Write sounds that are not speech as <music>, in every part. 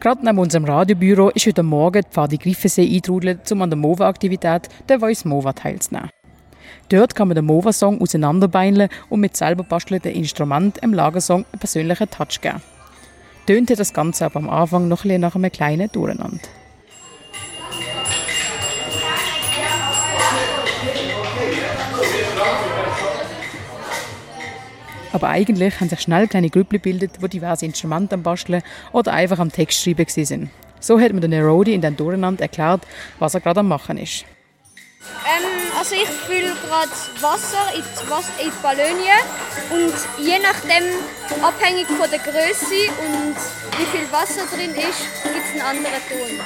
Gerade neben unserem Radiobüro ist heute Morgen die Pfadi Griffensee eintrudelt, um an der MOVA-Aktivität der Voice MOVA teilzunehmen. Dort kann man den MOVA-Song auseinanderbeineln und mit selber bastelten Instrument im Lagersong einen persönlichen Touch geben. Tönte das Ganze aber am Anfang noch ein nach einem kleinen Durcheinander. Aber eigentlich haben sich schnell kleine Gruppen gebildet, die diverse Instrumente am Basteln oder einfach am Text schreiben sind. So hat mir der Nerodi in den Durcheinander erklärt, was er gerade am Machen ist. Ähm, also ich fülle gerade Wasser in die, Wasser in die Ballonien und je nachdem, abhängig von der Größe und wie viel Wasser drin ist, gibt es einen anderen Ton.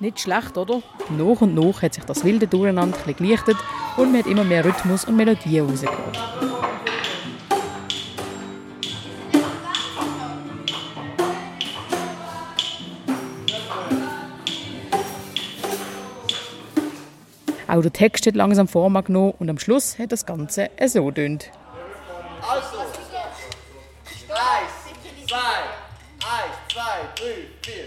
Nicht schlecht, oder? Nach und nach hat sich das wilde Durcheinander gelichtet und man hat immer mehr Rhythmus und Melodien rausgehört. Auch der Text hat langsam Form genommen und am Schluss hat das Ganze so tönt. Also, eins, zwei, eins, zwei, drei, vier.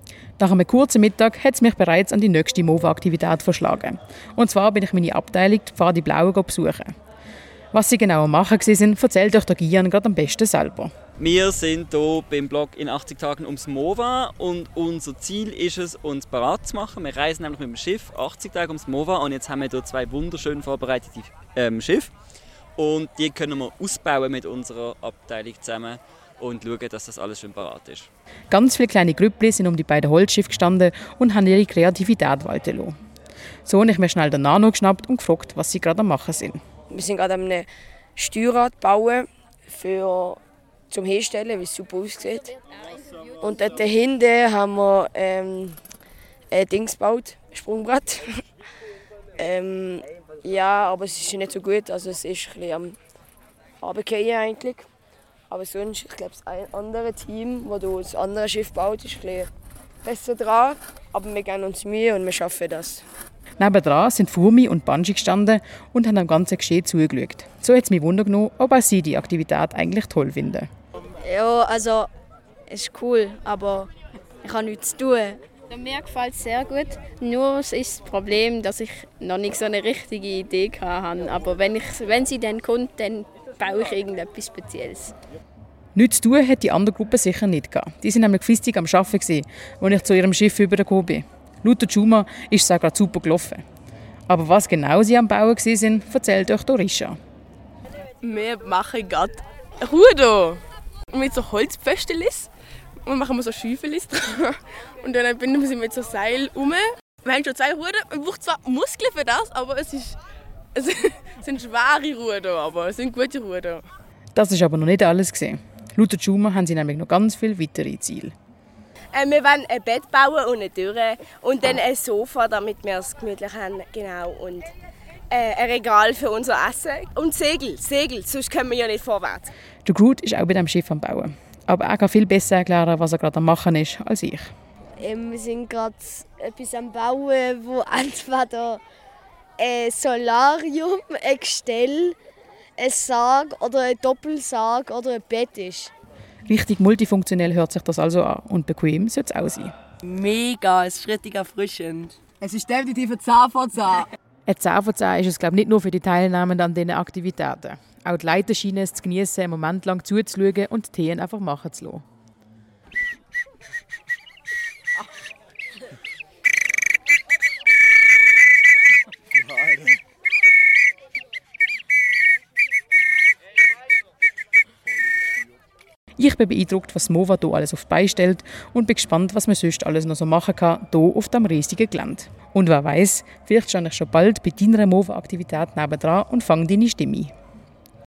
Nach einem kurzen Mittag hat es mich bereits an die nächste MOVA-Aktivität verschlagen. Und zwar bin ich meine Abteilung, die Pfadi Blaue, besuchen. Was sie genau machen sind, erzählt euch der Gian gerade am besten selber. Wir sind hier beim Blog in 80 Tagen ums MOVA und unser Ziel ist es, uns bereit zu machen. Wir reisen nämlich mit dem Schiff 80 Tage ums MOVA und jetzt haben wir hier zwei wunderschön vorbereitete ähm, Schiffe. Und die können wir ausbauen mit unserer Abteilung zusammen und schauen, dass das alles schön parat ist. Ganz viele kleine Grüppli sind um die beiden Holzschiffe gestanden und haben ihre Kreativität walten lassen. So habe ich mir schnell den Nano geschnappt und gefragt, was sie gerade am machen sind. Wir sind gerade am Steuerrad bauen für zum Herstellen, wie es super aussieht. Und dort hinten haben wir ähm, ein Dings gebaut, ein Sprungbrett. <laughs> ähm, ja, aber es ist nicht so gut. Also es ist ein bisschen am Abgehen eigentlich. Aber sonst, ich glaube, das andere Team, das das andere Schiff baut, ist ein besser dran. Aber wir geben uns Mühe und wir schaffen das. Nebendran sind Fumi und Banji gestanden und haben dem ganzen Geschehen zugeschaut. So hat es mich wundern genommen, ob auch sie die Aktivität eigentlich toll finden. Ja, also es ist cool, aber ich habe nichts zu tun. Mir gefällt es sehr gut. Nur ist das Problem, dass ich noch nicht so eine richtige Idee hatte. Aber wenn, ich, wenn sie dann kommt, dann baue ich irgendetwas Spezielles. Nichts zu tun hat die andere Gruppe sicher nicht gehabt. Die sind nämlich fristig am Arbeiten, als ich zu ihrem Schiff übergekommen bin. Laut Juma ist es auch gerade super gelaufen. Aber was genau sie am Bauen waren, erzählt euch Dorisha. Wir machen gerade Ruder mit so Holzpföstchen und machen so Schäufelis <laughs> dran. Und dann binden wir sie mit so Seil um. Wir haben schon zwei Ruder. Man braucht zwar Muskeln für das, aber es, ist, es sind schwere Ruder, aber es sind gute Ruder. Das ist aber noch nicht alles gesehen. Laut Juma haben sie nämlich noch ganz viele weitere Ziele. Äh, wir wollen ein Bett bauen und eine Tür und dann ein Sofa, damit wir es gemütlich haben. Genau. Und äh, ein Regal für unser Essen und Segel. Segel, sonst kommen wir ja nicht vorwärts. Der Groot ist auch bei dem Schiff am Bauen. Aber er kann viel besser erklären, was er gerade am Machen ist, als ich. Ähm, wir sind gerade etwas am Bauen, wo <laughs> entweder ein Solarium, <laughs> ein Gestell, ein Sarg oder ein Doppelsarg oder ein Bett ist. Richtig multifunktionell hört sich das also an und bequem soll es auch sein. Mega, es ist richtig erfrischend. Es ist definitiv ein 10 von 10. Ein 10 von 10 ist es glaube ich, nicht nur für die Teilnehmenden an diesen Aktivitäten. Auch die Leute scheinen es zu genießen, einen Moment lang zuzuschauen und die Themen einfach machen zu lassen. Ich bin beeindruckt, was Mova hier alles auf die Beine stellt und bin gespannt, was man sonst alles noch so machen kann, hier auf diesem riesigen Gelände. Und wer weiß, vielleicht stehe ich schon bald bei deiner Mova-Aktivität nebendran und fange deine Stimme ein.